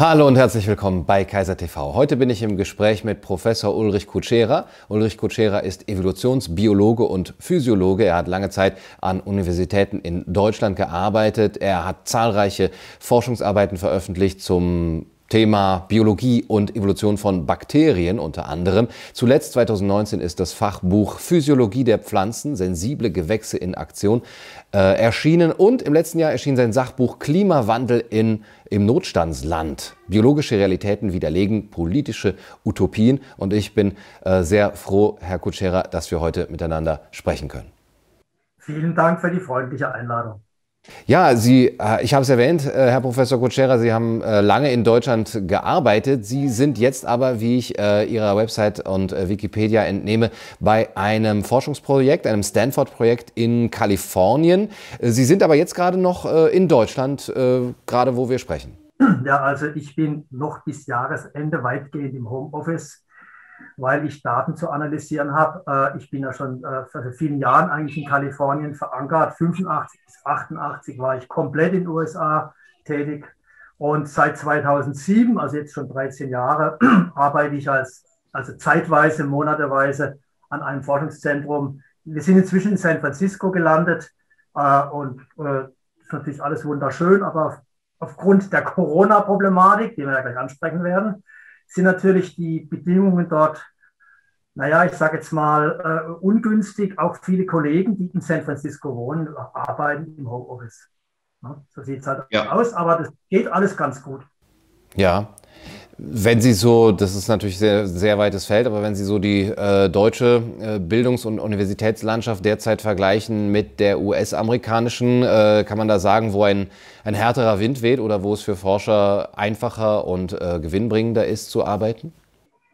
Hallo und herzlich willkommen bei Kaiser TV. Heute bin ich im Gespräch mit Professor Ulrich Kutschera. Ulrich Kutschera ist Evolutionsbiologe und Physiologe. Er hat lange Zeit an Universitäten in Deutschland gearbeitet. Er hat zahlreiche Forschungsarbeiten veröffentlicht zum Thema Biologie und Evolution von Bakterien unter anderem. Zuletzt 2019 ist das Fachbuch Physiologie der Pflanzen, sensible Gewächse in Aktion äh, erschienen und im letzten Jahr erschien sein Sachbuch Klimawandel in, im Notstandsland. Biologische Realitäten widerlegen politische Utopien und ich bin äh, sehr froh, Herr Kutschera, dass wir heute miteinander sprechen können. Vielen Dank für die freundliche Einladung. Ja, Sie, äh, ich habe es erwähnt, äh, Herr Professor Kutschera, Sie haben äh, lange in Deutschland gearbeitet. Sie sind jetzt aber, wie ich Ihrer Website und Wikipedia entnehme, bei einem Forschungsprojekt, einem Stanford-Projekt in Kalifornien. Sie sind aber jetzt gerade noch in Deutschland, gerade wo wir sprechen. Ja, also ich bin noch bis Jahresende weitgehend im Homeoffice weil ich Daten zu analysieren habe. Äh, ich bin ja schon äh, seit vielen Jahren eigentlich in Kalifornien verankert. 85 bis 88 war ich komplett in den USA tätig. Und seit 2007, also jetzt schon 13 Jahre, arbeite ich als, also zeitweise, monateweise an einem Forschungszentrum. Wir sind inzwischen in San Francisco gelandet äh, und äh, ist natürlich alles wunderschön, aber aufgrund der Corona-Problematik, die wir ja gleich ansprechen werden, sind natürlich die Bedingungen dort, naja, ich sage jetzt mal, äh, ungünstig. Auch viele Kollegen, die in San Francisco wohnen, arbeiten im Homeoffice. Ja, so sieht es halt ja. aus, aber das geht alles ganz gut. Ja, wenn Sie so, das ist natürlich sehr, sehr weites Feld, aber wenn Sie so die äh, deutsche äh, Bildungs- und Universitätslandschaft derzeit vergleichen mit der US-amerikanischen, äh, kann man da sagen, wo ein, ein härterer Wind weht oder wo es für Forscher einfacher und äh, gewinnbringender ist zu arbeiten?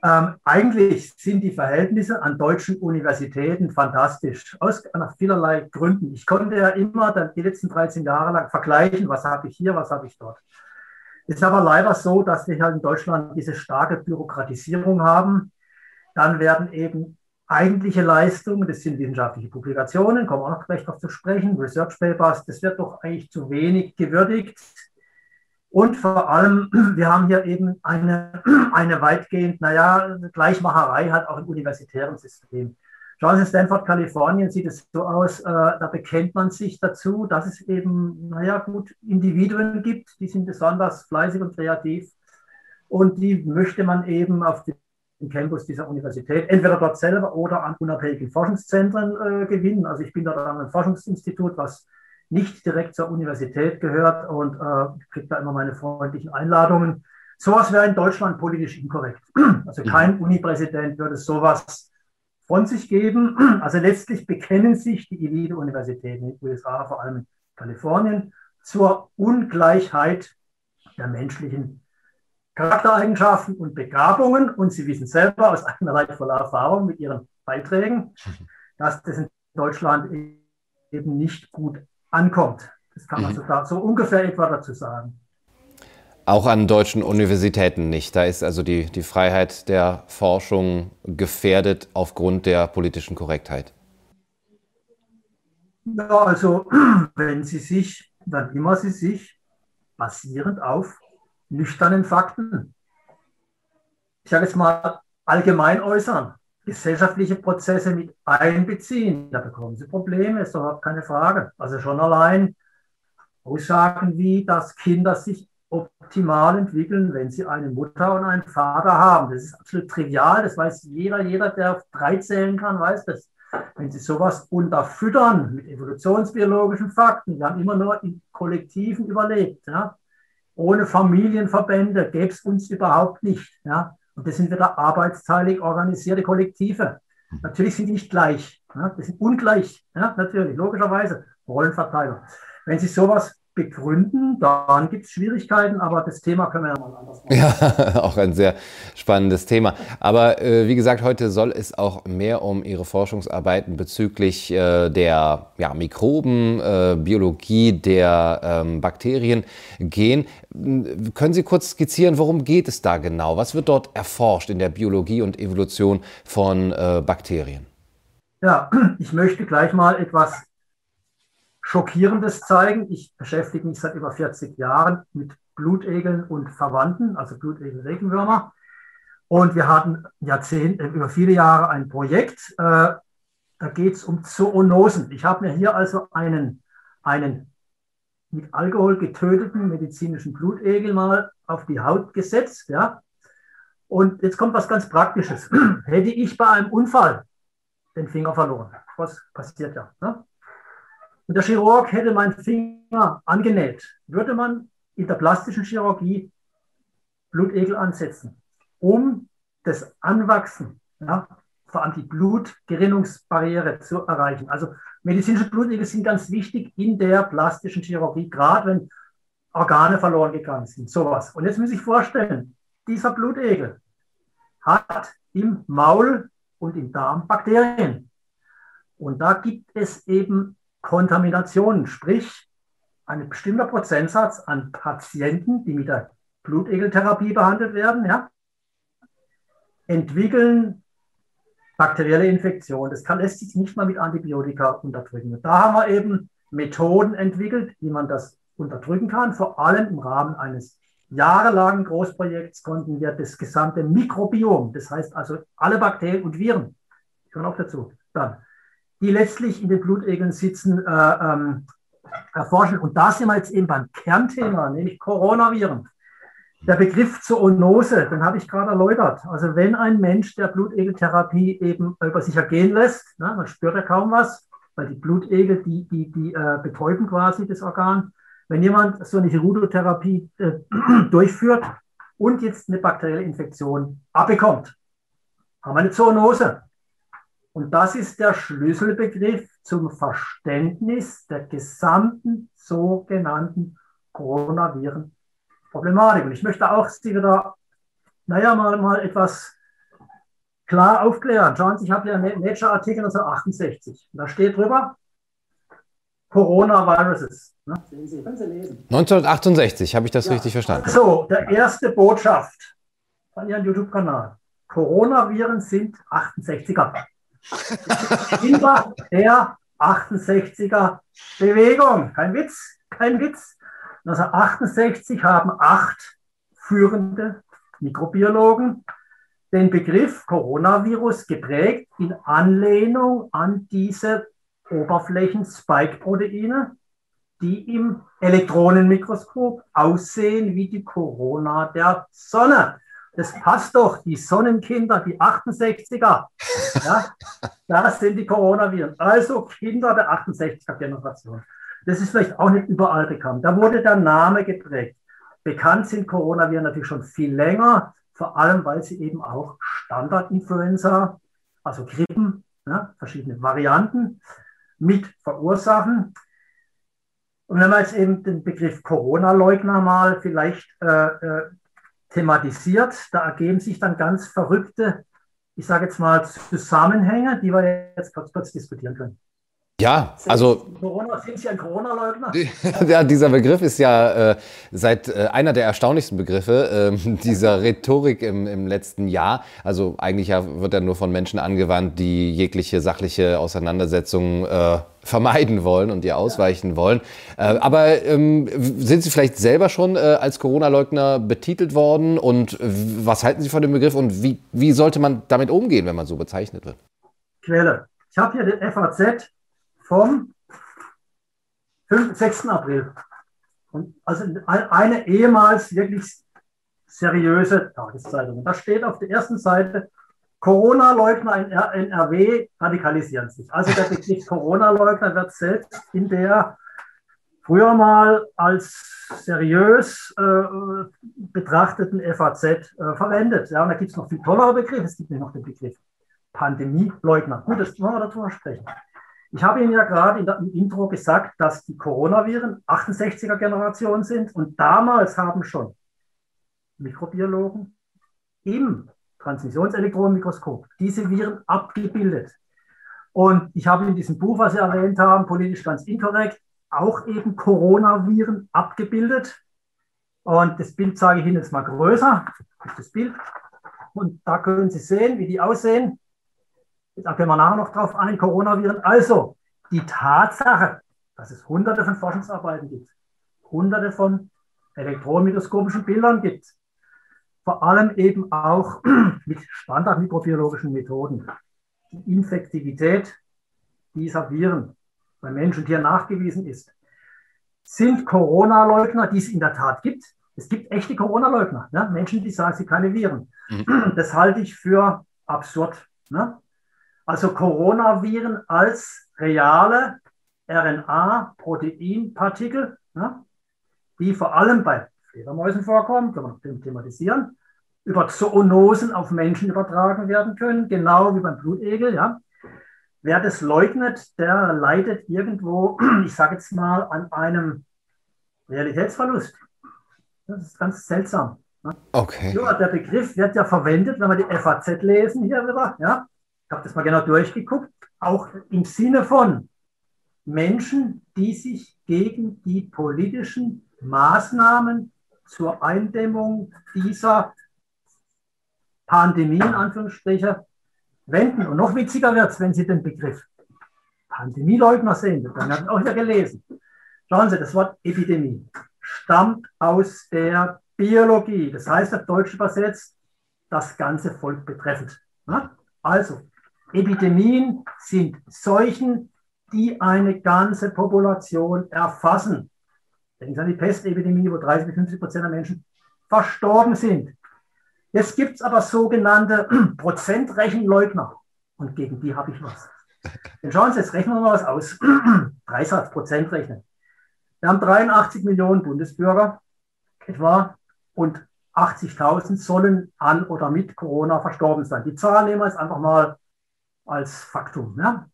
Ähm, eigentlich sind die Verhältnisse an deutschen Universitäten fantastisch, aus nach vielerlei Gründen. Ich konnte ja immer dann die letzten 13 Jahre lang vergleichen, was habe ich hier, was habe ich dort. Ist aber leider so, dass wir halt in Deutschland diese starke Bürokratisierung haben. Dann werden eben eigentliche Leistungen, das sind wissenschaftliche Publikationen, kommen auch noch gleich noch zu sprechen, Research Papers, das wird doch eigentlich zu wenig gewürdigt. Und vor allem, wir haben hier eben eine, eine weitgehend, naja, Gleichmacherei halt auch im universitären System. Schauen Sie, Stanford, Kalifornien sieht es so aus, äh, da bekennt man sich dazu, dass es eben, naja, gut, Individuen gibt, die sind besonders fleißig und kreativ und die möchte man eben auf dem Campus dieser Universität entweder dort selber oder an unabhängigen Forschungszentren äh, gewinnen. Also ich bin dort an einem Forschungsinstitut, was nicht direkt zur Universität gehört und äh, kriege da immer meine freundlichen Einladungen. Sowas wäre in Deutschland politisch inkorrekt. Also kein Unipräsident würde sowas von sich geben. Also letztlich bekennen sich die Elite-Universitäten in den USA, vor allem in Kalifornien, zur Ungleichheit der menschlichen Charaktereigenschaften und Begabungen. Und Sie wissen selber aus einer leidvoller Erfahrung mit Ihren Beiträgen, dass das in Deutschland eben nicht gut ankommt. Das kann man mhm. so, so ungefähr etwa dazu sagen. Auch an deutschen Universitäten nicht. Da ist also die, die Freiheit der Forschung gefährdet aufgrund der politischen Korrektheit. Ja, also wenn Sie sich, dann immer Sie sich basierend auf nüchternen Fakten, ich sage jetzt mal allgemein äußern, gesellschaftliche Prozesse mit einbeziehen, da bekommen Sie Probleme, ist überhaupt keine Frage. Also schon allein Aussagen wie, dass Kinder sich optimal entwickeln, wenn sie eine Mutter und einen Vater haben. Das ist absolut trivial, das weiß jeder, jeder, der drei zählen kann, weiß das. Wenn sie sowas unterfüttern mit evolutionsbiologischen Fakten, wir haben immer nur in Kollektiven überlebt, ja. Ohne Familienverbände gäbe es uns überhaupt nicht, ja. Und das sind wieder arbeitsteilig organisierte Kollektive. Natürlich sind die nicht gleich, ja. das sind ungleich, ja, natürlich, logischerweise, Rollenverteilung. Wenn Sie sowas begründen. Dann gibt es Schwierigkeiten, aber das Thema können wir ja mal anders machen. Ja, auch ein sehr spannendes Thema. Aber äh, wie gesagt, heute soll es auch mehr um Ihre Forschungsarbeiten bezüglich äh, der ja, Mikroben, äh, Biologie der ähm, Bakterien gehen. Können Sie kurz skizzieren, worum geht es da genau? Was wird dort erforscht in der Biologie und Evolution von äh, Bakterien? Ja, ich möchte gleich mal etwas Schockierendes zeigen. Ich beschäftige mich seit über 40 Jahren mit Blutegeln und Verwandten, also Blutegel-Regenwürmer. Und wir hatten Jahrzehnte, äh, über viele Jahre ein Projekt, äh, da geht es um Zoonosen. Ich habe mir hier also einen, einen mit Alkohol getöteten medizinischen Blutegel mal auf die Haut gesetzt. Ja? Und jetzt kommt was ganz Praktisches. Hätte ich bei einem Unfall den Finger verloren, was passiert ja, ne? Und der Chirurg hätte meinen Finger angenäht, würde man in der plastischen Chirurgie Blutegel ansetzen, um das Anwachsen ja, vor allem die Blutgerinnungsbarriere zu erreichen. Also medizinische Blutegel sind ganz wichtig in der plastischen Chirurgie, gerade wenn Organe verloren gegangen sind. Sowas. Und jetzt muss ich vorstellen, dieser Blutegel hat im Maul und im Darm Bakterien. Und da gibt es eben Kontaminationen, sprich ein bestimmter Prozentsatz an Patienten, die mit der Blutegeltherapie behandelt werden, ja, entwickeln bakterielle Infektion. Das kann, lässt sich nicht mal mit Antibiotika unterdrücken. Da haben wir eben Methoden entwickelt, wie man das unterdrücken kann. Vor allem im Rahmen eines jahrelangen Großprojekts konnten wir das gesamte Mikrobiom, das heißt also alle Bakterien und Viren, ich komme auch dazu, dann, die letztlich in den Blutegeln sitzen, äh, ähm, erforschen. Und da sind wir jetzt eben beim Kernthema, nämlich Coronaviren. Der Begriff Zoonose, den habe ich gerade erläutert. Also wenn ein Mensch der Blutegeltherapie eben über sich ergehen lässt, ne, man spürt ja kaum was, weil die Blutegel, die, die, die äh, betäuben quasi das Organ. Wenn jemand so eine Chirurgotherapie äh, durchführt und jetzt eine bakterielle Infektion abbekommt, haben wir eine Zoonose. Und das ist der Schlüsselbegriff zum Verständnis der gesamten sogenannten Coronaviren Problematik. Und ich möchte auch Sie wieder, naja, mal, mal etwas klar aufklären. Schauen Sie, ich habe hier einen Nature-Artikel 1968. Da steht drüber, Coronaviruses. Ne? Sie, Sie lesen. 1968, habe ich das ja. richtig verstanden? So, der erste Botschaft von Ihrem YouTube-Kanal. Coronaviren sind 68er. Kinder der 68er Bewegung. Kein Witz, kein Witz. 1968 haben acht führende Mikrobiologen den Begriff Coronavirus geprägt in Anlehnung an diese Oberflächen-Spike-Proteine, die im Elektronenmikroskop aussehen wie die Corona der Sonne. Das passt doch, die Sonnenkinder, die 68er. Ja, das sind die Coronaviren. Also Kinder der 68er Generation. Das ist vielleicht auch nicht überall bekannt. Da wurde der Name geprägt. Bekannt sind Coronaviren natürlich schon viel länger, vor allem weil sie eben auch Standardinfluenza, also Grippen, ja, verschiedene Varianten mit verursachen. Und wenn man jetzt eben den Begriff Corona-Leugner mal vielleicht äh, äh, thematisiert, da ergeben sich dann ganz verrückte, ich sage jetzt mal, Zusammenhänge, die wir jetzt kurz, kurz diskutieren können. Ja, also. Corona, sind Sie ein Corona-Leugner? ja, dieser Begriff ist ja äh, seit äh, einer der erstaunlichsten Begriffe äh, dieser Rhetorik im, im letzten Jahr. Also eigentlich ja, wird er nur von Menschen angewandt, die jegliche sachliche Auseinandersetzung äh, vermeiden wollen und ihr ausweichen ja. wollen. Äh, aber ähm, sind Sie vielleicht selber schon äh, als Corona-Leugner betitelt worden? Und was halten Sie von dem Begriff und wie, wie sollte man damit umgehen, wenn man so bezeichnet wird? Quelle. Ich habe hier den FAZ vom 5, 6. April. Und also eine ehemals wirklich seriöse Tageszeitung. Da steht auf der ersten Seite, Corona-Leugner in NRW radikalisieren sich. Also der Begriff Corona-Leugner wird selbst in der früher mal als seriös äh, betrachteten FAZ äh, verwendet. Ja, und da gibt es noch viel tollere Begriffe. Es gibt nämlich noch den Begriff Pandemie-Leugner. Gut, das wollen wir darüber sprechen. Ich habe Ihnen ja gerade im Intro gesagt, dass die Coronaviren 68er Generation sind und damals haben schon Mikrobiologen im Transmissionselektronenmikroskop diese Viren abgebildet. Und ich habe in diesem Buch, was Sie erwähnt haben, politisch ganz inkorrekt, auch eben Coronaviren abgebildet. Und das Bild zeige ich Ihnen jetzt mal größer. Das das Bild. Und da können Sie sehen, wie die aussehen. Da können wir nachher noch drauf ein, Coronaviren. Also, die Tatsache, dass es hunderte von Forschungsarbeiten gibt, hunderte von elektronenmikroskopischen Bildern gibt. Vor allem eben auch mit standardmikrobiologischen Methoden. Die Infektivität dieser Viren bei Mensch und Tier nachgewiesen ist. Sind Corona-Leugner, die es in der Tat gibt, es gibt echte Corona-Leugner, ne? Menschen, die sagen, sie keine Viren. Mhm. Das halte ich für absurd. Ne? Also Coronaviren als reale RNA-Proteinpartikel, ne? die vor allem bei Fledermäusen vorkommen, können wir thematisieren, über Zoonosen auf Menschen übertragen werden können, genau wie beim Blutegel. Ja? Wer das leugnet, der leidet irgendwo, ich sage jetzt mal, an einem Realitätsverlust. Das ist ganz seltsam. Ne? Okay. Ja, der Begriff wird ja verwendet, wenn wir die FAZ lesen hier wieder. Ja? Ich habe das mal genau durchgeguckt. Auch im Sinne von Menschen, die sich gegen die politischen Maßnahmen zur Eindämmung dieser Pandemie in Anführungsstrichen wenden. Und noch witziger wird es, wenn Sie den Begriff Pandemieleugner sehen. Dann haben Sie auch wieder gelesen. Schauen Sie, das Wort Epidemie stammt aus der Biologie. Das heißt auf Deutsch übersetzt, das ganze Volk betreffend. Also, Epidemien sind Seuchen, die eine ganze Population erfassen. Denken Sie an die Pestepidemie, wo 30 bis 50 Prozent der Menschen verstorben sind. Jetzt gibt es aber sogenannte Prozentrechenleugner. Und gegen die habe ich was. Dann schauen Sie, jetzt rechnen wir mal was aus. Dreisatz, Prozentrechnen. Wir haben 83 Millionen Bundesbürger etwa und 80.000 sollen an oder mit Corona verstorben sein. Die Zahl nehmen wir jetzt einfach mal als Faktum. Ja?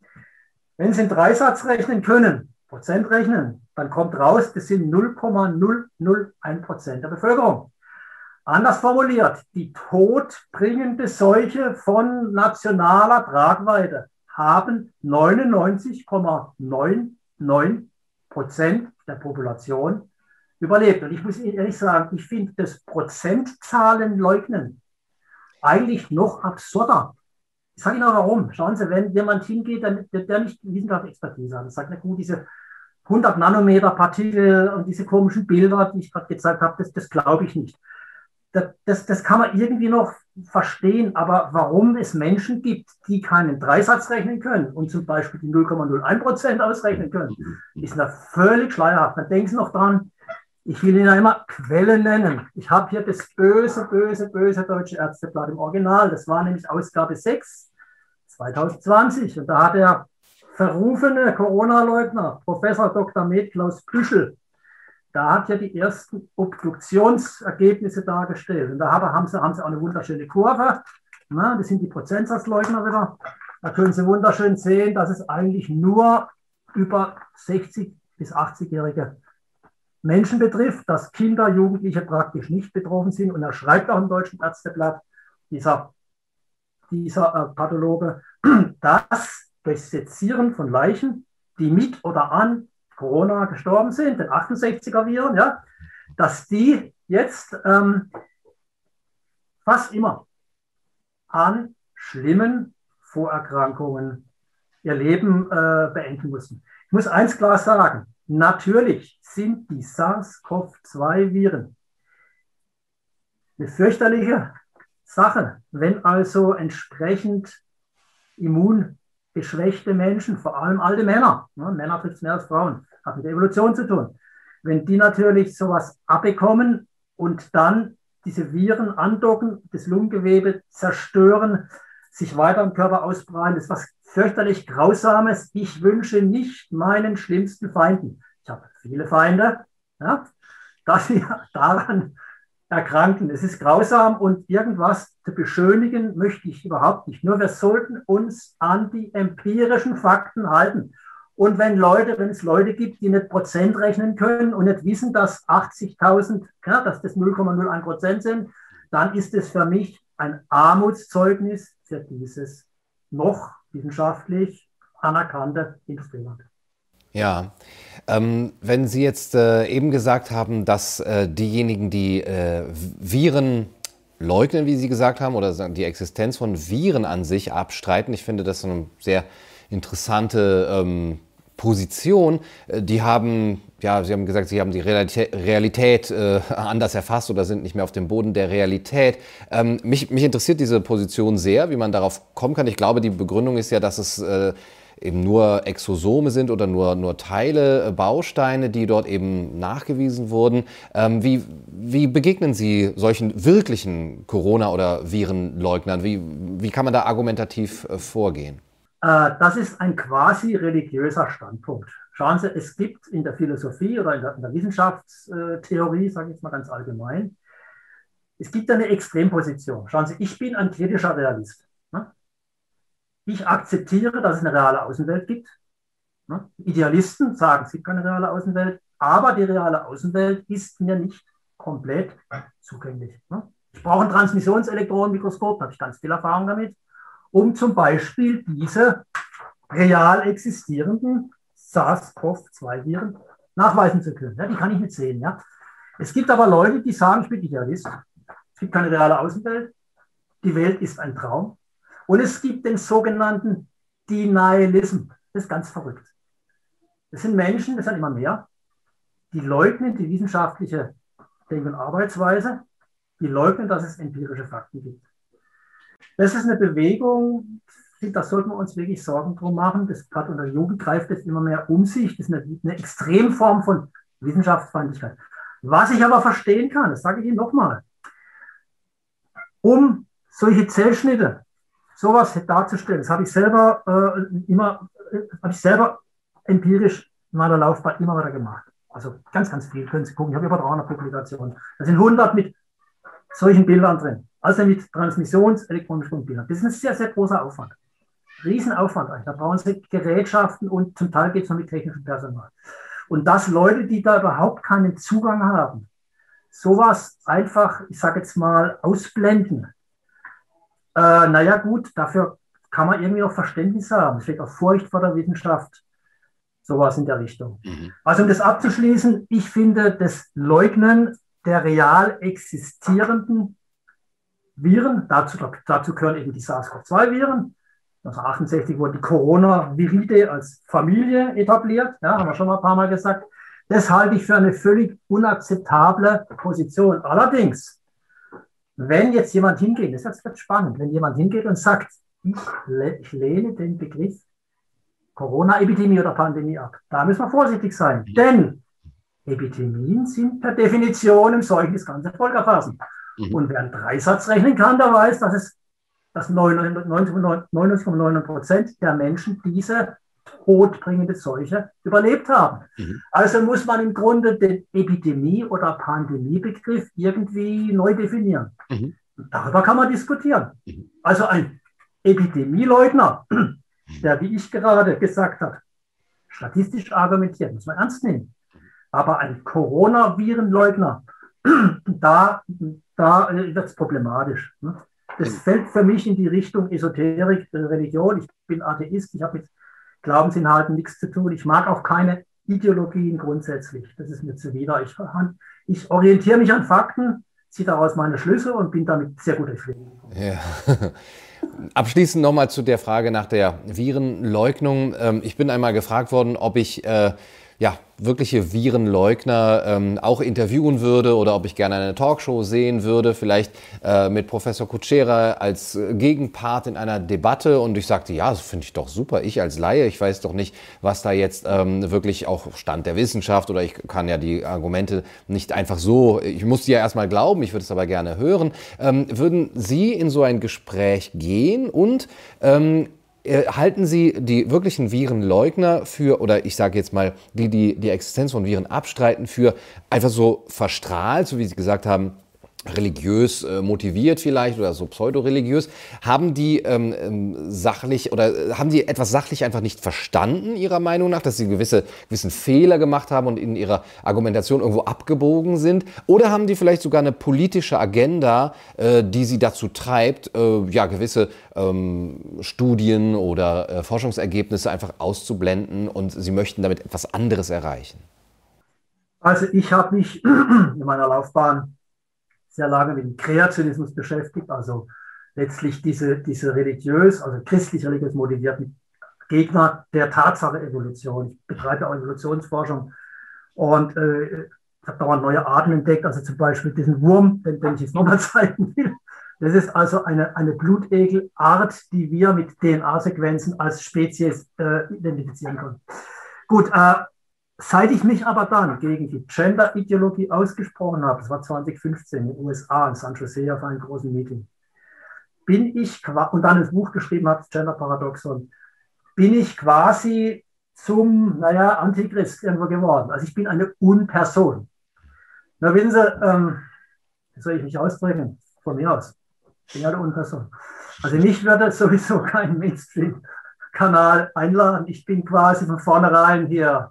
Wenn Sie in Dreisatz rechnen können, Prozent rechnen, dann kommt raus, das sind 0,001 Prozent der Bevölkerung. Anders formuliert, die todbringende Seuche von nationaler Tragweite haben 99,99 Prozent der Population überlebt. Und ich muss Ihnen ehrlich sagen, ich finde das Prozentzahlen leugnen eigentlich noch absurder. Ich sage Ihnen auch warum. Schauen Sie, wenn jemand hingeht, der, der nicht Wissenschaftsexpertise hat, sagt, na gut, diese 100 Nanometer Partikel und diese komischen Bilder, die ich gerade gezeigt habe, das, das glaube ich nicht. Das, das, das kann man irgendwie noch verstehen, aber warum es Menschen gibt, die keinen Dreisatz rechnen können und zum Beispiel die 0,01 Prozent ausrechnen können, ist da völlig schleierhaft. Dann denken Sie noch dran, ich will Ihnen immer Quellen nennen. Ich habe hier das böse, böse, böse Deutsche Ärzteblatt im Original. Das war nämlich Ausgabe 6, 2020. Und da hat der verrufene Corona-Leugner, Professor Dr. Med Klaus Püschel, da hat ja die ersten Obduktionsergebnisse dargestellt. Und da haben sie, haben sie auch eine wunderschöne Kurve. Na, das sind die Prozentsatzleugner wieder. Da können Sie wunderschön sehen, dass es eigentlich nur über 60 bis 80-Jährige Menschen betrifft, dass Kinder, Jugendliche praktisch nicht betroffen sind. Und er schreibt auch im Deutschen Ärzteblatt, dieser, dieser äh, Pathologe, dass durch Sezieren von Leichen, die mit oder an Corona gestorben sind, den 68er Viren, ja, dass die jetzt ähm, fast immer an schlimmen Vorerkrankungen ihr Leben äh, beenden mussten. Ich muss eins klar sagen, Natürlich sind die SARS-CoV-2-Viren eine fürchterliche Sache, wenn also entsprechend immungeschwächte Menschen, vor allem alte Männer, ne, Männer trifft es mehr als Frauen, hat mit der Evolution zu tun, wenn die natürlich sowas abbekommen und dann diese Viren andocken, das Lungengewebe zerstören, sich weiter im Körper ausbreiten, das ist was fürchterlich Grausames. Ich wünsche nicht meinen schlimmsten Feinden, ich habe viele Feinde, ja, dass sie daran erkranken. Es ist grausam und irgendwas zu beschönigen möchte ich überhaupt nicht. Nur wir sollten uns an die empirischen Fakten halten. Und wenn Leute, wenn es Leute gibt, die nicht Prozent rechnen können und nicht wissen, dass 80.000, ja, dass das 0,01 Prozent sind, dann ist es für mich ein Armutszeugnis für dieses noch wissenschaftlich anerkannte Industrieland. Ja, ähm, wenn Sie jetzt äh, eben gesagt haben, dass äh, diejenigen, die äh, Viren leugnen, wie Sie gesagt haben, oder die Existenz von Viren an sich abstreiten, ich finde das eine sehr interessante ähm, Position. Äh, die haben ja, Sie haben gesagt, Sie haben die Realität, äh, anders erfasst oder sind nicht mehr auf dem Boden der Realität. Ähm, mich, mich, interessiert diese Position sehr, wie man darauf kommen kann. Ich glaube, die Begründung ist ja, dass es äh, eben nur Exosome sind oder nur, nur Teile, äh, Bausteine, die dort eben nachgewiesen wurden. Ähm, wie, wie begegnen Sie solchen wirklichen Corona- oder Virenleugnern? Wie, wie kann man da argumentativ äh, vorgehen? Äh, das ist ein quasi religiöser Standpunkt. Schauen Sie, es gibt in der Philosophie oder in der, in der Wissenschaftstheorie, sage ich jetzt mal ganz allgemein, es gibt eine Extremposition. Schauen Sie, ich bin ein kritischer Realist. Ne? Ich akzeptiere, dass es eine reale Außenwelt gibt. Ne? Idealisten sagen, es gibt keine reale Außenwelt, aber die reale Außenwelt ist mir nicht komplett zugänglich. Ne? Ich brauche ein Transmissionselektronenmikroskop, da habe ich ganz viel Erfahrung damit, um zum Beispiel diese real existierenden SARS-CoV-2-Viren nachweisen zu können. Ja, die kann ich nicht sehen. Ja. Es gibt aber Leute, die sagen, ich bin Idealist. Es gibt keine reale Außenwelt. Die Welt ist ein Traum. Und es gibt den sogenannten Denialism. Das ist ganz verrückt. Das sind Menschen, das sind immer mehr, die leugnen die wissenschaftliche Denk- und Arbeitsweise, die leugnen, dass es empirische Fakten gibt. Das ist eine Bewegung, da sollten wir uns wirklich Sorgen drum machen. Das gerade unter Jugend greift jetzt immer mehr um sich. Das ist eine, eine Extremform von Wissenschaftsfeindlichkeit. Was ich aber verstehen kann, das sage ich Ihnen nochmal, um solche Zellschnitte, sowas darzustellen, das habe ich selber äh, immer, äh, habe ich selber empirisch in meiner Laufbahn immer wieder gemacht. Also ganz, ganz viel können Sie gucken. Ich habe über 300 Publikationen. Da sind 100 mit solchen Bildern drin. Also mit transmissionselektronischen Bildern. Das ist ein sehr, sehr großer Aufwand. Riesenaufwand eigentlich. Da brauchen sie Gerätschaften und zum Teil geht es noch mit technischem Personal. Und dass Leute, die da überhaupt keinen Zugang haben, sowas einfach, ich sage jetzt mal, ausblenden. Äh, naja gut, dafür kann man irgendwie auch Verständnis haben. Es steht auch Furcht vor der Wissenschaft. Sowas in der Richtung. Mhm. Also um das abzuschließen, ich finde das Leugnen der real existierenden Viren, dazu, dazu gehören eben die SARS-CoV-2-Viren, 1968 wurde die Corona-Viride als Familie etabliert, ja, haben wir schon mal ein paar Mal gesagt. Das halte ich für eine völlig unakzeptable Position. Allerdings, wenn jetzt jemand hingeht, das wird spannend, wenn jemand hingeht und sagt, ich, ich lehne den Begriff Corona-Epidemie oder Pandemie ab, da müssen wir vorsichtig sein, denn Epidemien sind per Definition im Seuchen das ganze Volk erfassen. Mhm. Und wer einen Dreisatz rechnen kann, der weiß, dass es dass 99,9 Prozent der Menschen diese todbringende Seuche überlebt haben. Mhm. Also muss man im Grunde den Epidemie- oder Pandemiebegriff irgendwie neu definieren. Mhm. Darüber kann man diskutieren. Mhm. Also ein Epidemieleugner, mhm. der, wie ich gerade gesagt habe, statistisch argumentiert, muss man ernst nehmen. Aber ein Coronavirenleugner, da, da wird es problematisch. Ne? das fällt für mich in die Richtung Esoterik, äh, Religion. Ich bin Atheist, ich habe mit Glaubensinhalten nichts zu tun. Ich mag auch keine Ideologien grundsätzlich. Das ist mir zuwider. Ich, ich orientiere mich an Fakten, ziehe daraus meine Schlüsse und bin damit sehr gut durchfliegen. Ja. Abschließend nochmal zu der Frage nach der Virenleugnung. Ähm, ich bin einmal gefragt worden, ob ich äh, ja, wirkliche Virenleugner ähm, auch interviewen würde oder ob ich gerne eine Talkshow sehen würde, vielleicht äh, mit Professor Kutschera als äh, Gegenpart in einer Debatte. Und ich sagte, ja, das finde ich doch super. Ich als Laie, ich weiß doch nicht, was da jetzt ähm, wirklich auch Stand der Wissenschaft oder ich kann ja die Argumente nicht einfach so, ich muss die ja erstmal glauben, ich würde es aber gerne hören. Ähm, würden Sie in so ein Gespräch gehen und ähm, äh, halten Sie die wirklichen Virenleugner für, oder ich sage jetzt mal, die, die die Existenz von Viren abstreiten, für einfach so verstrahlt, so wie Sie gesagt haben, religiös äh, motiviert vielleicht oder so pseudoreligiös, haben die ähm, ähm, sachlich oder äh, haben die etwas sachlich einfach nicht verstanden, Ihrer Meinung nach, dass sie gewisse, gewissen Fehler gemacht haben und in ihrer Argumentation irgendwo abgebogen sind? Oder haben die vielleicht sogar eine politische Agenda, äh, die sie dazu treibt, äh, ja, gewisse ähm, Studien oder äh, Forschungsergebnisse einfach auszublenden und sie möchten damit etwas anderes erreichen? Also ich habe mich in meiner Laufbahn sehr lange mit dem Kreationismus beschäftigt, also letztlich diese, diese religiös, also christlich-religiös motivierten Gegner der Tatsache Evolution. Ich betreibe auch Evolutionsforschung Und äh, habe dauernd neue Arten entdeckt, also zum Beispiel diesen Wurm, den, den ich jetzt nochmal zeigen will. Das ist also eine, eine Blutegelart, die wir mit DNA-Sequenzen als Spezies äh, identifizieren können. Gut, äh, seit ich mich aber dann gegen die Gender-Ideologie ausgesprochen habe, das war 2015 in den USA in San Jose auf einem großen Meeting, bin ich, und dann ein Buch geschrieben habe, Gender Paradoxon, bin ich quasi zum, naja, Antichrist irgendwo geworden. Also ich bin eine Unperson. Na, wissen Sie, ähm, wie soll ich mich ausdrücken? Von mir aus. Ich bin eine Unperson. Also mich würde sowieso kein Mainstream-Kanal einladen. Ich bin quasi von vornherein hier.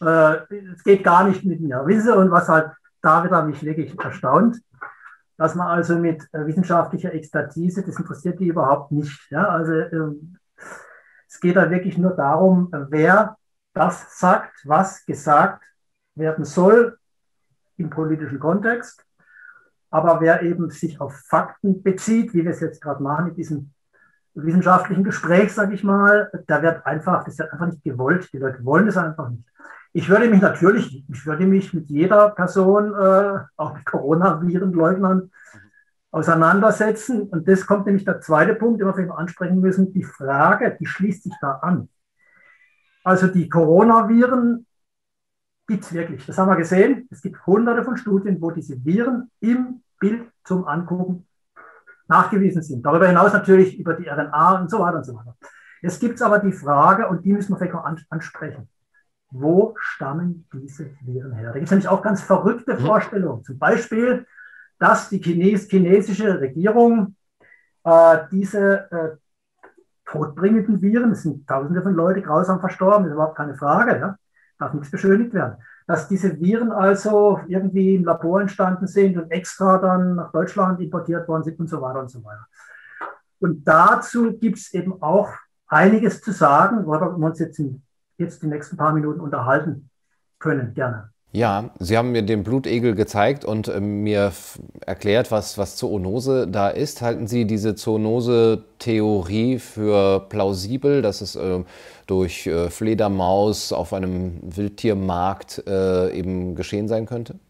Äh, es geht gar nicht mit mir. Wissen und was halt da wieder mich wirklich erstaunt, dass man also mit äh, wissenschaftlicher Expertise, das interessiert die überhaupt nicht. Ja? Also ähm, es geht da wirklich nur darum, wer das sagt, was gesagt werden soll im politischen Kontext. Aber wer eben sich auf Fakten bezieht, wie wir es jetzt gerade machen in diesem wissenschaftlichen Gespräch, sage ich mal, da wird einfach, das wird einfach nicht gewollt. Die Leute wollen es einfach nicht. Ich würde mich natürlich, ich würde mich mit jeder Person, äh, auch mit Coronavirenleugnern, auseinandersetzen. Und das kommt nämlich der zweite Punkt, den wir ansprechen müssen. Die Frage, die schließt sich da an. Also die Coronaviren gibt es wirklich. Das haben wir gesehen. Es gibt hunderte von Studien, wo diese Viren im Bild zum Angucken nachgewiesen sind. Darüber hinaus natürlich über die RNA und so weiter und so weiter. Jetzt gibt es aber die Frage, und die müssen wir vielleicht auch ansprechen. Wo stammen diese Viren her? Da gibt es nämlich auch ganz verrückte mhm. Vorstellungen. Zum Beispiel, dass die Chines chinesische Regierung äh, diese äh, todbringenden Viren, es sind tausende von Leuten grausam verstorben, ist überhaupt keine Frage, ja? darf nichts beschönigt werden, dass diese Viren also irgendwie im Labor entstanden sind und extra dann nach Deutschland importiert worden sind und so weiter und so weiter. Und dazu gibt es eben auch einiges zu sagen, worüber wir uns jetzt, in, jetzt die nächsten paar Minuten unterhalten können, gerne. Ja, Sie haben mir den Blutegel gezeigt und äh, mir erklärt, was, was Zoonose da ist. Halten Sie diese Zoonose-Theorie für plausibel, dass es äh, durch äh, Fledermaus auf einem Wildtiermarkt äh, eben geschehen sein könnte?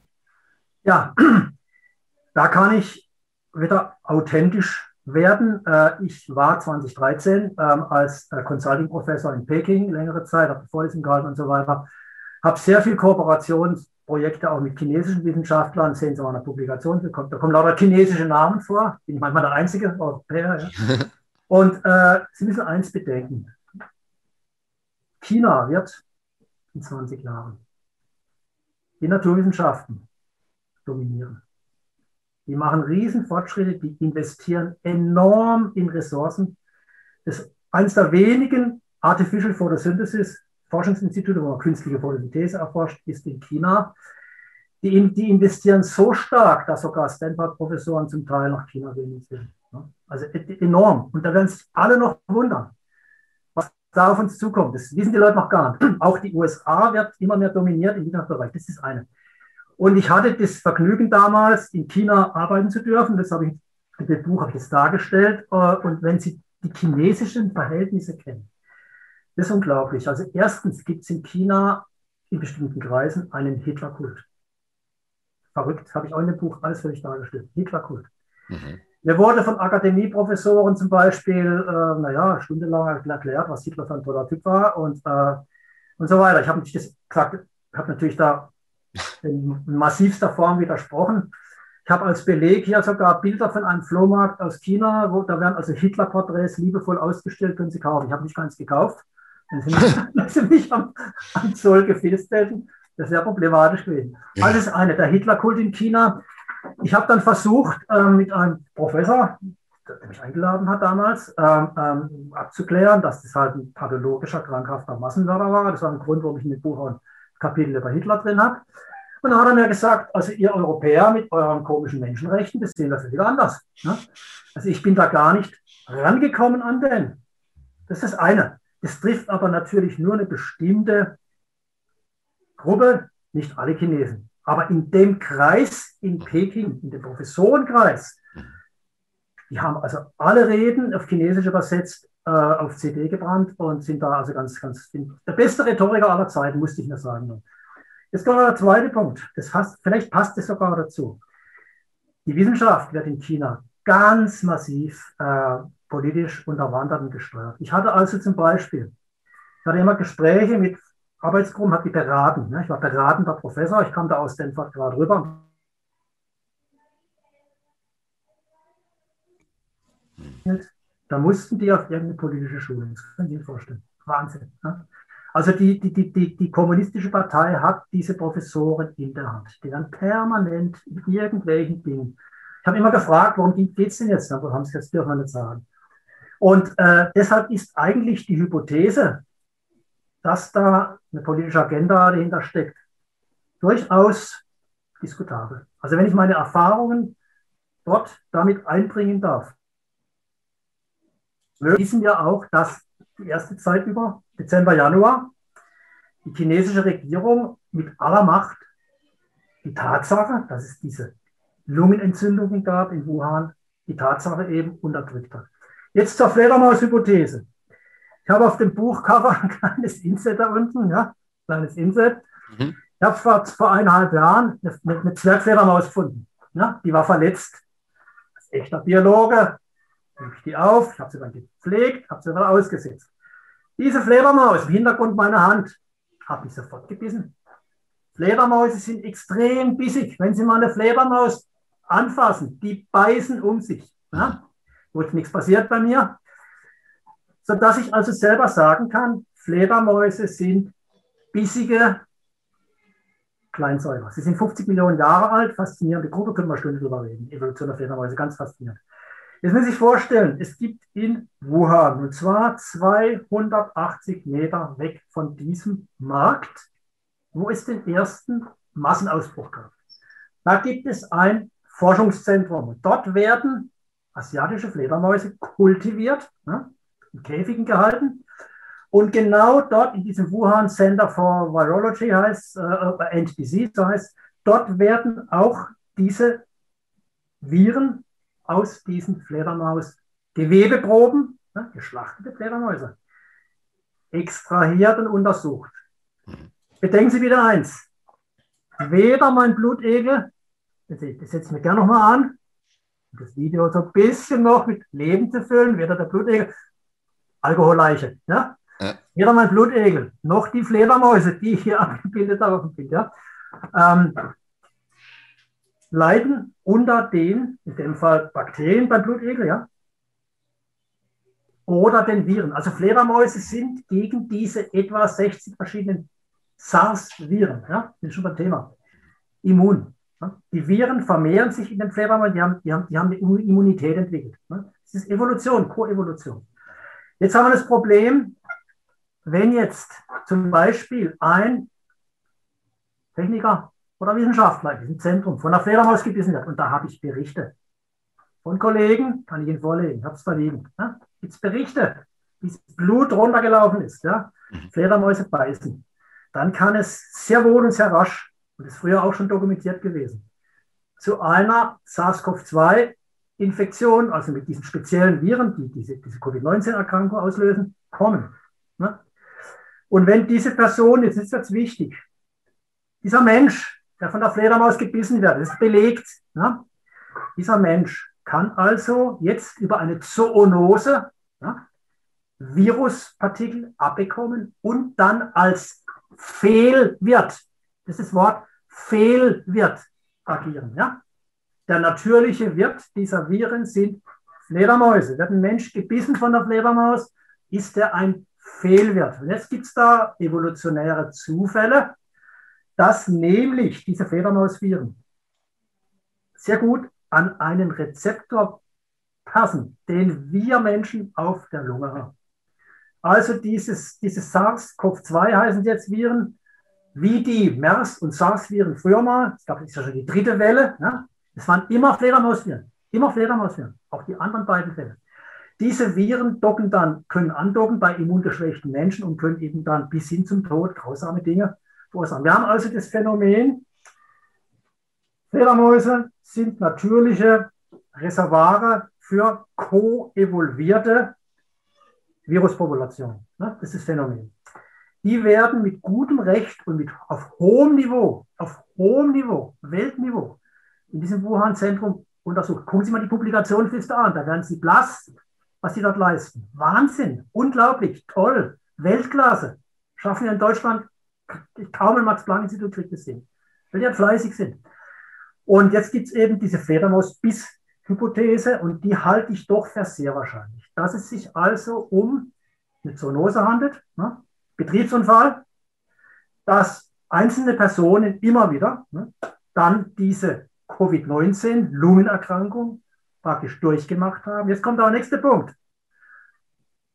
Ja, da kann ich wieder authentisch werden. Äh, ich war 2013 ähm, als äh, Consulting-Professor in Peking längere Zeit, habe Vorlesungen gehalten und so weiter habe sehr viele Kooperationsprojekte auch mit chinesischen Wissenschaftlern, sehen Sie mal eine Publikation, da kommen, da kommen lauter chinesische Namen vor, bin ich manchmal der einzige Europäer. Ja. Und äh, Sie müssen eins bedenken. China wird in 20 Jahren die Naturwissenschaften dominieren. Die machen riesen Fortschritte, die investieren enorm in Ressourcen. Das ist eines der wenigen Artificial Photosynthesis Forschungsinstitute, wo man künstliche Photosynthese erforscht, ist in China. Die, die investieren so stark, dass sogar Stanford-Professoren zum Teil nach China gehen sind. Also e-, enorm. Und da werden sich alle noch wundern, was da auf uns zukommt. Das wissen die Leute noch gar nicht. Auch die USA wird immer mehr dominiert im Bereich. Das ist eine. Und ich hatte das Vergnügen damals, in China arbeiten zu dürfen. Das habe ich in dem Buch habe ich jetzt dargestellt. Äh, und wenn Sie die chinesischen Verhältnisse kennen, das ist unglaublich. Also erstens gibt es in China in bestimmten Kreisen einen Hitlerkult. Verrückt, habe ich auch in dem Buch alles dich dargestellt. Hitlerkult. Mhm. Mir wurde von Akademieprofessoren zum Beispiel, äh, naja, stundenlang erklärt, was Hitler für ein toller Typ war und, äh, und so weiter. Ich habe natürlich habe natürlich da in massivster Form widersprochen. Ich habe als Beleg hier sogar Bilder von einem Flohmarkt aus China, wo da werden also Hitler-Porträts liebevoll ausgestellt, können Sie kaufen. Ich habe nicht ganz gekauft. Wenn sie mich am, am Zoll gefilzt hätten, das wäre problematisch gewesen. Alles eine, der Hitlerkult in China. Ich habe dann versucht, ähm, mit einem Professor, der mich eingeladen hat damals, ähm, ähm, abzuklären, dass das halt ein pathologischer, krankhafter Massenmörder war. Das war ein Grund, warum ich in dem Buch ein Kapitel über Hitler drin habe. Und dann hat er mir gesagt, also ihr Europäer mit euren komischen Menschenrechten, das sehen wir völlig anders. Ne? Also ich bin da gar nicht rangekommen an den. Das ist das eine. Es trifft aber natürlich nur eine bestimmte Gruppe, nicht alle Chinesen. Aber in dem Kreis in Peking, in dem Professorenkreis, die haben also alle Reden auf Chinesisch übersetzt, äh, auf CD gebrannt und sind da also ganz, ganz, der beste Rhetoriker aller Zeiten, musste ich nur sagen. Jetzt kommt der zweite Punkt. Das passt, vielleicht passt es sogar dazu. Die Wissenschaft wird in China ganz massiv äh, politisch unterwandert und gesteuert. Ich hatte also zum Beispiel, ich hatte immer Gespräche mit Arbeitsgruppen, habe die beraten. Ne? Ich war beratender Professor, ich kam da aus Stanford gerade rüber. Da mussten die auf irgendeine politische Schule. Das können Sie sich vorstellen. Wahnsinn. Ne? Also die, die, die, die, die kommunistische Partei hat diese Professoren in der Hand, die dann permanent mit irgendwelchen Dingen. Ich habe immer gefragt, worum geht es denn jetzt? Aber haben sie jetzt dürfen wir nicht sagen. Und äh, deshalb ist eigentlich die Hypothese, dass da eine politische Agenda dahinter steckt, durchaus diskutabel. Also wenn ich meine Erfahrungen dort damit einbringen darf, wissen wir auch, dass die erste Zeit über, Dezember, Januar, die chinesische Regierung mit aller Macht die Tatsache, dass es diese Lungenentzündungen gab in Wuhan, die Tatsache eben unterdrückt hat. Jetzt zur Fledermaus-Hypothese. Ich habe auf dem Buchcover ein kleines Inset da unten, ja, kleines Inset. Mhm. Ich habe vor, vor eineinhalb Jahren eine, eine Zwergfledermaus gefunden. Ja, die war verletzt. Als echter Biologe nehme ich die auf, ich habe sie dann gepflegt, habe sie dann ausgesetzt. Diese Fledermaus im Hintergrund meiner Hand habe ich sofort gebissen. Fledermäuse sind extrem bissig. Wenn Sie mal eine Fledermaus anfassen, die beißen um sich. Ja? Gut, nichts passiert bei mir sodass ich also selber sagen kann, Fledermäuse sind bissige Kleinsäuger. Sie sind 50 Millionen Jahre alt, faszinierende Gruppe, können wir Stunden drüber reden. Evolution der Fledermäuse, ganz faszinierend. Jetzt muss ich vorstellen, es gibt in Wuhan, und zwar 280 Meter weg von diesem Markt, wo es den ersten Massenausbruch gab. Da gibt es ein Forschungszentrum. Dort werden asiatische Fledermäuse kultiviert. Ne? in Käfigen gehalten. Und genau dort in diesem Wuhan Center for Virology heißt, äh, and Disease, so heißt, dort werden auch diese Viren aus diesen Fledermaus Gewebeproben, ne, geschlachtete Fledermäuse, extrahiert und untersucht. Bedenken Sie wieder eins. Weder mein Blutegel, das setze ich mir gerne nochmal an, das Video so ein bisschen noch mit Leben zu füllen, weder der Blutegel Alkoholleiche. Ja? Ja. Weder mein Blutegel, noch die Fledermäuse, die hier abgebildet sind, ja? Ähm, leiden unter den, in dem Fall Bakterien beim Blutegel, ja? oder den Viren. Also Fledermäuse sind gegen diese etwa 60 verschiedenen SARS-Viren, ja? das ist schon ein Thema, immun. Die Viren vermehren sich in den Fledermäusen, die haben, die haben, die haben eine Immunität entwickelt. Ja? Das ist Evolution, Koevolution. Jetzt haben wir das Problem, wenn jetzt zum Beispiel ein Techniker oder Wissenschaftler in diesem Zentrum von der Fledermaus gebissen wird, und da habe ich Berichte von Kollegen, kann ich Ihnen vorlegen, ich habe es verlegen, ja, gibt es Berichte, wie das Blut runtergelaufen ist, ja, mhm. Fledermäuse beißen, dann kann es sehr wohl und sehr rasch, und ist früher auch schon dokumentiert gewesen, zu einer SARS-CoV-2 Infektion, also mit diesen speziellen Viren, die diese, diese Covid-19-Erkrankung auslösen, kommen. Ne? Und wenn diese Person, jetzt ist das wichtig, dieser Mensch, der von der Fledermaus gebissen wird, ist belegt, ne? dieser Mensch kann also jetzt über eine Zoonose ne, Viruspartikel abbekommen und dann als Fehlwirt, das Wort Fehlwirt agieren. Ja? Der natürliche Wirt dieser Viren sind Fledermäuse. Wird ein Mensch gebissen von der Fledermaus, ist er ein Fehlwirt. Und jetzt gibt es da evolutionäre Zufälle, dass nämlich diese Fledermausviren sehr gut an einen Rezeptor passen, den wir Menschen auf der Lunge haben. Also dieses, dieses SARS-CoV-2 heißen jetzt Viren, wie die MERS- und SARS-Viren früher mal, es gab jetzt ja schon die dritte Welle, ne? Es waren immer Fledermausviren, immer Fledermausviren, auch die anderen beiden Fälle. Diese Viren docken dann, können andocken bei immungeschwächten Menschen und können eben dann bis hin zum Tod grausame Dinge verursachen. Wir haben also das Phänomen, Fledermäuse sind natürliche Reservare für koevolvierte Viruspopulationen. Das ist das Phänomen. Die werden mit gutem Recht und mit auf hohem Niveau, auf hohem Niveau, Weltniveau, in diesem Wuhan-Zentrum untersucht. Gucken Sie mal die Publikationsliste an, da werden Sie blass, was Sie dort leisten. Wahnsinn, unglaublich, toll, Weltklasse. Schaffen wir in Deutschland kaum ein Max-Planck-Institut kriegt es hin, weil die halt fleißig sind. Und jetzt gibt es eben diese Fledermaus-Biss-Hypothese und die halte ich doch für sehr wahrscheinlich, dass es sich also um eine Zoonose handelt, ne? Betriebsunfall, dass einzelne Personen immer wieder ne, dann diese Covid-19-Lungenerkrankung praktisch durchgemacht haben. Jetzt kommt der nächste Punkt.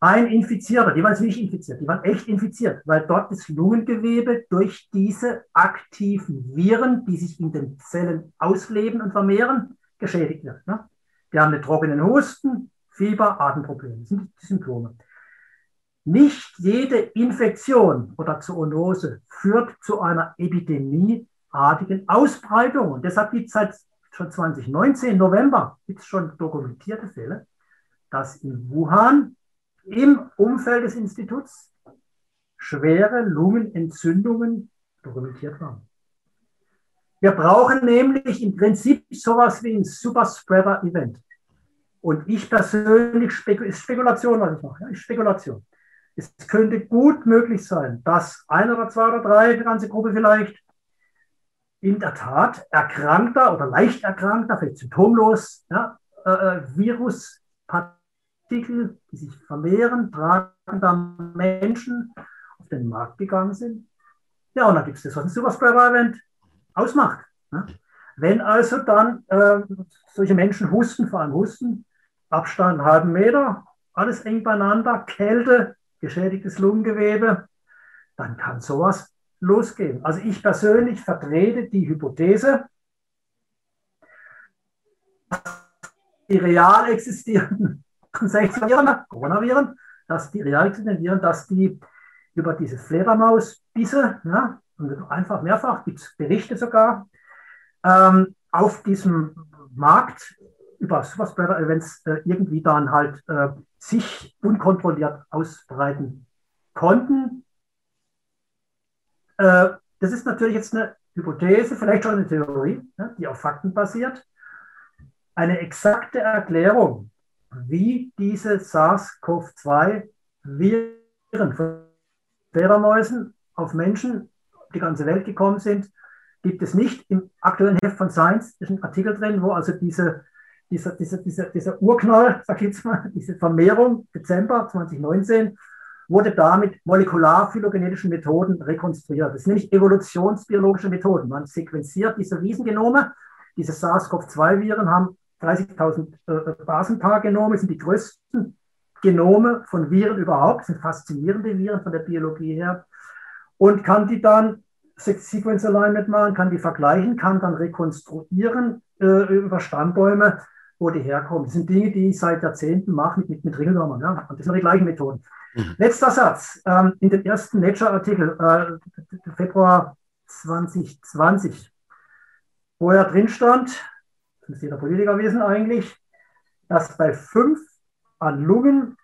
Ein Infizierter, die waren nicht infiziert, die waren echt infiziert, weil dort das Lungengewebe durch diese aktiven Viren, die sich in den Zellen ausleben und vermehren, geschädigt wird. Ne? Die haben einen trockenen Husten, Fieber, Atemprobleme. Das sind die Symptome. Nicht jede Infektion oder Zoonose führt zu einer epidemieartigen Ausbreitung. Und deshalb gibt es seit schon 2019, November, gibt es schon dokumentierte Fälle, dass in Wuhan im Umfeld des Instituts schwere Lungenentzündungen dokumentiert waren. Wir brauchen nämlich im Prinzip sowas wie ein Superspreader-Event. Und ich persönlich, Spekul ist Spekulation, was ich mache, ja, Spekulation. Es könnte gut möglich sein, dass ein oder zwei oder drei, die ganze Gruppe vielleicht, in der Tat erkrankter oder leicht erkrankter, vielleicht symptomlos, ja, äh, äh Viruspartikel, die sich vermehren, tragender Menschen auf den Markt gegangen sind. Ja, und dann gibt es das, was ein Superspreader-Event ausmacht. Ja. Wenn also dann äh, solche Menschen husten, vor allem husten, Abstand einen halben Meter, alles eng beieinander, Kälte, geschädigtes Lungengewebe, dann kann sowas losgehen. Also ich persönlich vertrete die Hypothese, die real existierenden 16 Viren, Coronaviren, dass die real existierenden Viren, dass die über diese Fledermausbisse, ja, und einfach mehrfach, gibt es Berichte sogar, ähm, auf diesem Markt über Superspreader-Events äh, irgendwie dann halt äh, sich unkontrolliert ausbreiten konnten. Äh, das ist natürlich jetzt eine Hypothese, vielleicht schon eine Theorie, ne, die auf Fakten basiert. Eine exakte Erklärung, wie diese SARS-CoV-2-Viren von Fledermäusen auf Menschen die ganze Welt gekommen sind, gibt es nicht. Im aktuellen Heft von Science ist ein Artikel drin, wo also diese dieser, dieser, dieser, dieser Urknall, sag ich jetzt mal, diese Vermehrung, Dezember 2019, wurde da mit molekular-phylogenetischen Methoden rekonstruiert. Das sind nämlich evolutionsbiologische Methoden. Man sequenziert diese Riesengenome. Diese SARS-CoV-2-Viren haben 30.000 äh, Basenpaargenome, sind die größten Genome von Viren überhaupt, sind faszinierende Viren von der Biologie her. Und kann die dann Sequence Alignment machen, kann die vergleichen, kann dann rekonstruieren äh, über Stammbäume, wo die herkommen. Das sind Dinge, die ich seit Jahrzehnten mache mit, mit Ringelwürmern. Ja? Und das sind die gleichen Methoden. Mhm. Letzter Satz. Ähm, in dem ersten Nature-Artikel, äh, Februar 2020, wo ja drin stand, das muss jeder Politiker wissen eigentlich, dass bei fünf an Lungen,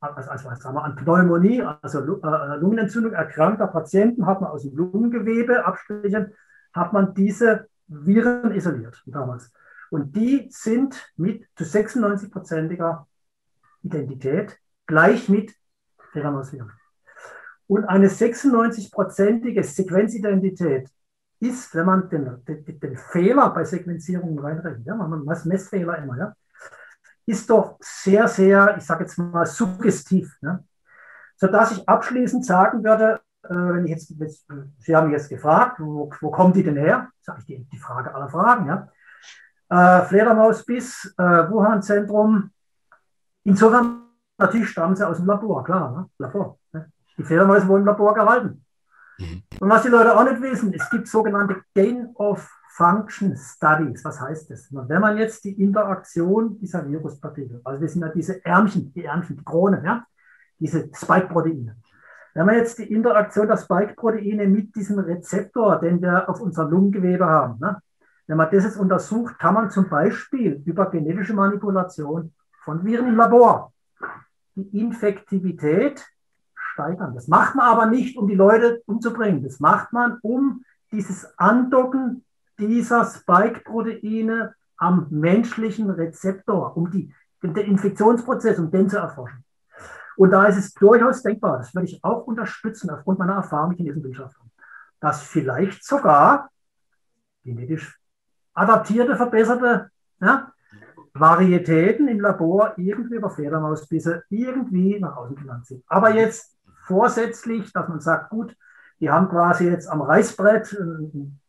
also, also sagen wir, an Pneumonie, also äh, Lungenentzündung erkrankter Patienten, hat man aus dem Lungengewebe Abstrichen, hat man diese Viren isoliert damals. Und die sind mit zu 96-prozentiger Identität gleich mit Fledermausviren. Und eine 96-prozentige Sequenzidentität ist, wenn man den, den, den, Fehler bei Sequenzierungen reinrechnet, ja, man macht Messfehler immer, ja, ist doch sehr, sehr, ich sage jetzt mal, suggestiv. Ne? Sodass ich abschließend sagen würde, äh, wenn ich jetzt, Sie haben jetzt gefragt, wo, wo kommt die denn her? Sage ich die, die Frage aller Fragen, ja. Äh, Fledermausbiss, äh, Wuhan-Zentrum. Insofern natürlich stammen sie aus dem Labor, klar, ne? Labor. Ne? Die Fledermäuse wurden im Labor gehalten. Mhm. Und was die Leute auch nicht wissen, es gibt sogenannte Gain of Function Studies. Was heißt das? Wenn man jetzt die Interaktion dieser Viruspartikel, also wir sind ja diese Ärmchen, die Ärmchen, die Krone, ja, diese Spike-Proteine. Wenn man jetzt die Interaktion der Spike-Proteine mit diesem Rezeptor, den wir auf unserem Lungengewebe haben, ne, wenn man das jetzt untersucht, kann man zum Beispiel über genetische Manipulation von Viren im Labor die Infektivität steigern. Das macht man aber nicht, um die Leute umzubringen. Das macht man, um dieses Andocken dieser Spike-Proteine am menschlichen Rezeptor, um die, den Infektionsprozess, um den zu erforschen. Und da ist es durchaus denkbar, das würde ich auch unterstützen aufgrund meiner Erfahrung mit diesen Wissenschaftlern, dass vielleicht sogar genetisch adaptierte, verbesserte ja, Varietäten im Labor irgendwie über Fledermausbisse irgendwie nach außen gelangt sind. Aber jetzt vorsätzlich, dass man sagt, gut, die haben quasi jetzt am Reißbrett ein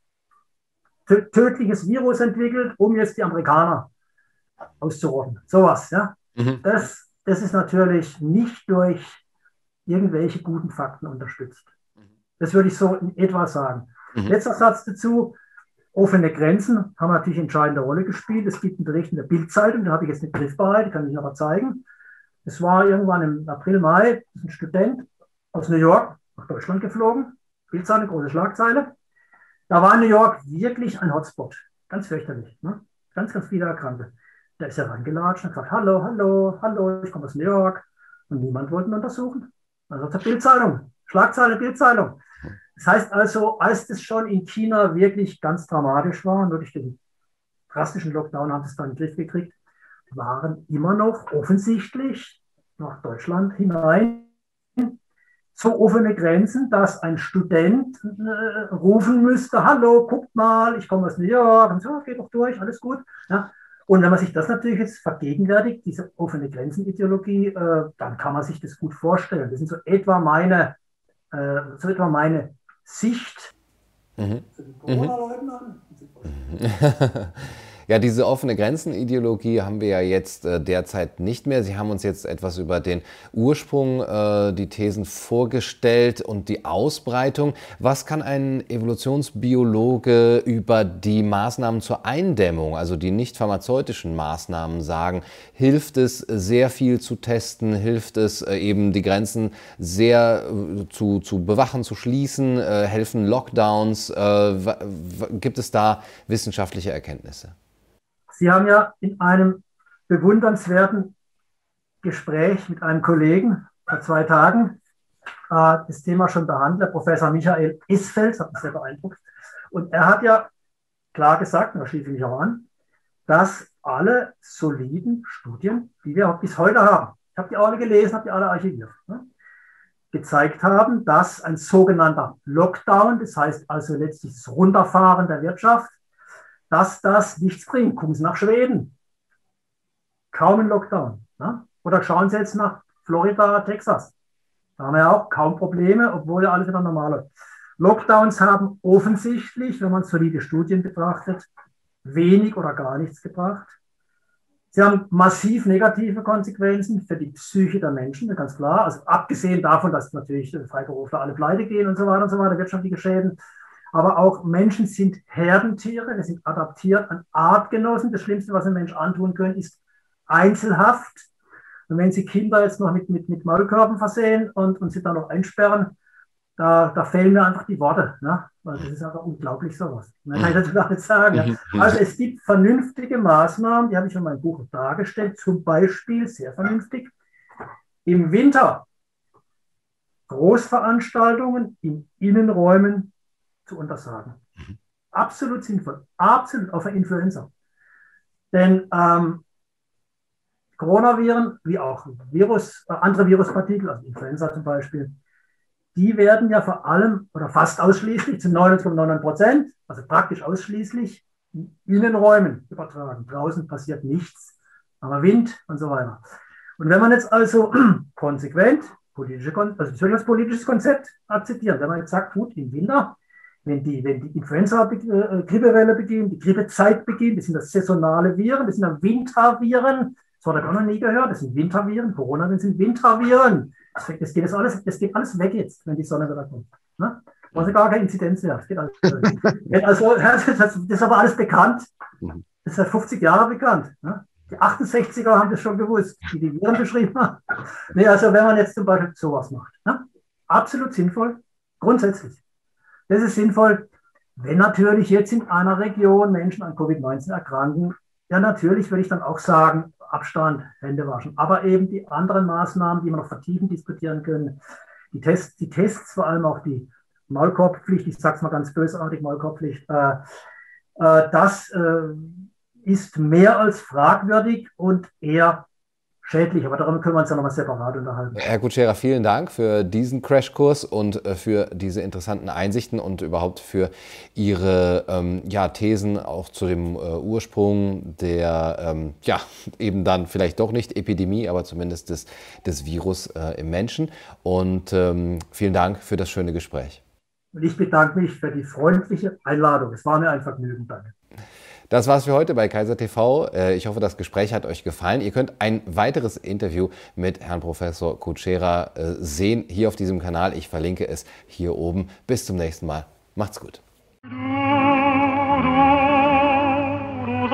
tödliches Virus entwickelt, um jetzt die Amerikaner auszurotten. Sowas, ja. Mhm. Das, das ist natürlich nicht durch irgendwelche guten Fakten unterstützt. Das würde ich so in etwa sagen. Mhm. Letzter Satz dazu. Offene Grenzen haben natürlich entscheidende Rolle gespielt. Es gibt einen Bericht in der Bildzeitung, den habe ich jetzt nicht griffbereit, kann ich aber zeigen. Es war irgendwann im April, Mai, ein Student aus New York nach Deutschland geflogen. Bildzeitung, große Schlagzeile. Da war New York wirklich ein Hotspot. Ganz fürchterlich. Ne? Ganz, ganz viele Erkrankte. Da ist er reingelatscht und gesagt, hallo, hallo, hallo, ich komme aus New York. Und niemand wollte ihn untersuchen. Also zur Bildzeitung. Schlagzeile, Bildzeitung. Das heißt also, als das schon in China wirklich ganz dramatisch war, nur durch den drastischen Lockdown haben sie es dann in den Griff gekriegt, waren immer noch offensichtlich nach Deutschland hinein so offene Grenzen, dass ein Student äh, rufen müsste, hallo, guckt mal, ich komme aus New York, und so, geht doch durch, alles gut. Ja. Und wenn man sich das natürlich jetzt vergegenwärtigt, diese offene Grenzenideologie, äh, dann kann man sich das gut vorstellen. Das sind so etwa meine, äh, so etwa meine Sicht mhm. zu den Corona-Leugnern. Mhm. Ja, diese offene Grenzenideologie haben wir ja jetzt äh, derzeit nicht mehr. Sie haben uns jetzt etwas über den Ursprung, äh, die Thesen vorgestellt und die Ausbreitung. Was kann ein Evolutionsbiologe über die Maßnahmen zur Eindämmung, also die nicht pharmazeutischen Maßnahmen sagen? Hilft es sehr viel zu testen? Hilft es äh, eben die Grenzen sehr äh, zu, zu bewachen, zu schließen? Äh, helfen Lockdowns? Äh, gibt es da wissenschaftliche Erkenntnisse? Sie haben ja in einem bewundernswerten Gespräch mit einem Kollegen vor zwei Tagen äh, das Thema schon behandelt, Professor Michael Isfeld, hat mich sehr beeindruckt. Und er hat ja klar gesagt, da schließe ich mich auch an, dass alle soliden Studien, die wir bis heute haben, ich habe die alle gelesen, habe die alle archiviert, ne, gezeigt haben, dass ein sogenannter Lockdown, das heißt also letztlich das Runterfahren der Wirtschaft, dass das nichts bringt. Gucken Sie nach Schweden. Kaum ein Lockdown. Ne? Oder schauen Sie jetzt nach Florida, Texas. Da haben wir auch kaum Probleme, obwohl ja alles wieder normal ist. Lockdowns haben offensichtlich, wenn man solide Studien betrachtet, wenig oder gar nichts gebracht. Sie haben massiv negative Konsequenzen für die Psyche der Menschen, ganz klar. Also abgesehen davon, dass natürlich Freiberufler alle pleite gehen und so weiter und so weiter, wirtschaftliche Schäden. Aber auch Menschen sind Herdentiere, wir sind adaptiert an Artgenossen. Das Schlimmste, was ein Mensch antun können, ist Einzelhaft. Und wenn Sie Kinder jetzt noch mit, mit, mit Maulkörben versehen und, und sie dann noch einsperren, da, da fehlen mir einfach die Worte. Ne? Weil das ist einfach unglaublich sowas. Man kann dazu gar nicht sagen. Ja. Mhm. Also es gibt vernünftige Maßnahmen, die habe ich in meinem Buch dargestellt. Zum Beispiel, sehr vernünftig, im Winter Großveranstaltungen in Innenräumen zu untersagen. Mhm. Absolut sinnvoll, absolut auf der Influenza. Denn ähm, Coronaviren, wie auch Virus, äh, andere Viruspartikel, also Influenza zum Beispiel, die werden ja vor allem oder fast ausschließlich zu 99,99 Prozent, also praktisch ausschließlich in Innenräumen übertragen. Draußen passiert nichts, aber Wind und so weiter. Und wenn man jetzt also konsequent politische, also das politisches Konzept akzeptiert, wenn man jetzt sagt, gut, im Winter wenn die, wenn die Influenza-Grippewelle beginnt, die Grippezeit beginnt, das sind das saisonale Viren, das sind dann Winterviren, das hat er auch noch nie gehört, das sind Winterviren, Corona, das sind Winterviren. Das, das, geht das, alles, das geht alles weg jetzt, wenn die Sonne wieder kommt. Ne? Also gar keine Inzidenz mehr. Das, geht alles also, das, das ist aber alles bekannt. Mhm. Das ist seit 50 Jahren bekannt. Ne? Die 68er haben das schon gewusst, die die Viren beschrieben haben. Nee, also wenn man jetzt zum Beispiel sowas macht, ne? absolut sinnvoll, grundsätzlich. Das ist sinnvoll. Wenn natürlich jetzt in einer Region Menschen an Covid-19 erkranken, ja, natürlich würde ich dann auch sagen, Abstand, Hände waschen. Aber eben die anderen Maßnahmen, die wir noch vertiefen diskutieren können, die Tests, die Tests, vor allem auch die Maulkorbpflicht, ich sage es mal ganz bösartig, Maulkorbpflicht, äh, äh, das äh, ist mehr als fragwürdig und eher schädlich. Aber darum können wir uns ja nochmal separat unterhalten. Herr Kutschera, vielen Dank für diesen Crashkurs und äh, für diese interessanten Einsichten und überhaupt für Ihre ähm, ja, Thesen auch zu dem äh, Ursprung der, ähm, ja, eben dann vielleicht doch nicht Epidemie, aber zumindest des, des Virus äh, im Menschen. Und ähm, vielen Dank für das schöne Gespräch. Und ich bedanke mich für die freundliche Einladung. Es war mir ein Vergnügen. Danke. Das war's für heute bei Kaiser TV. Äh, ich hoffe, das Gespräch hat euch gefallen. Ihr könnt ein weiteres Interview mit Herrn Professor Kutschera äh, sehen hier auf diesem Kanal. Ich verlinke es hier oben. Bis zum nächsten Mal. Macht's gut. Du, du, du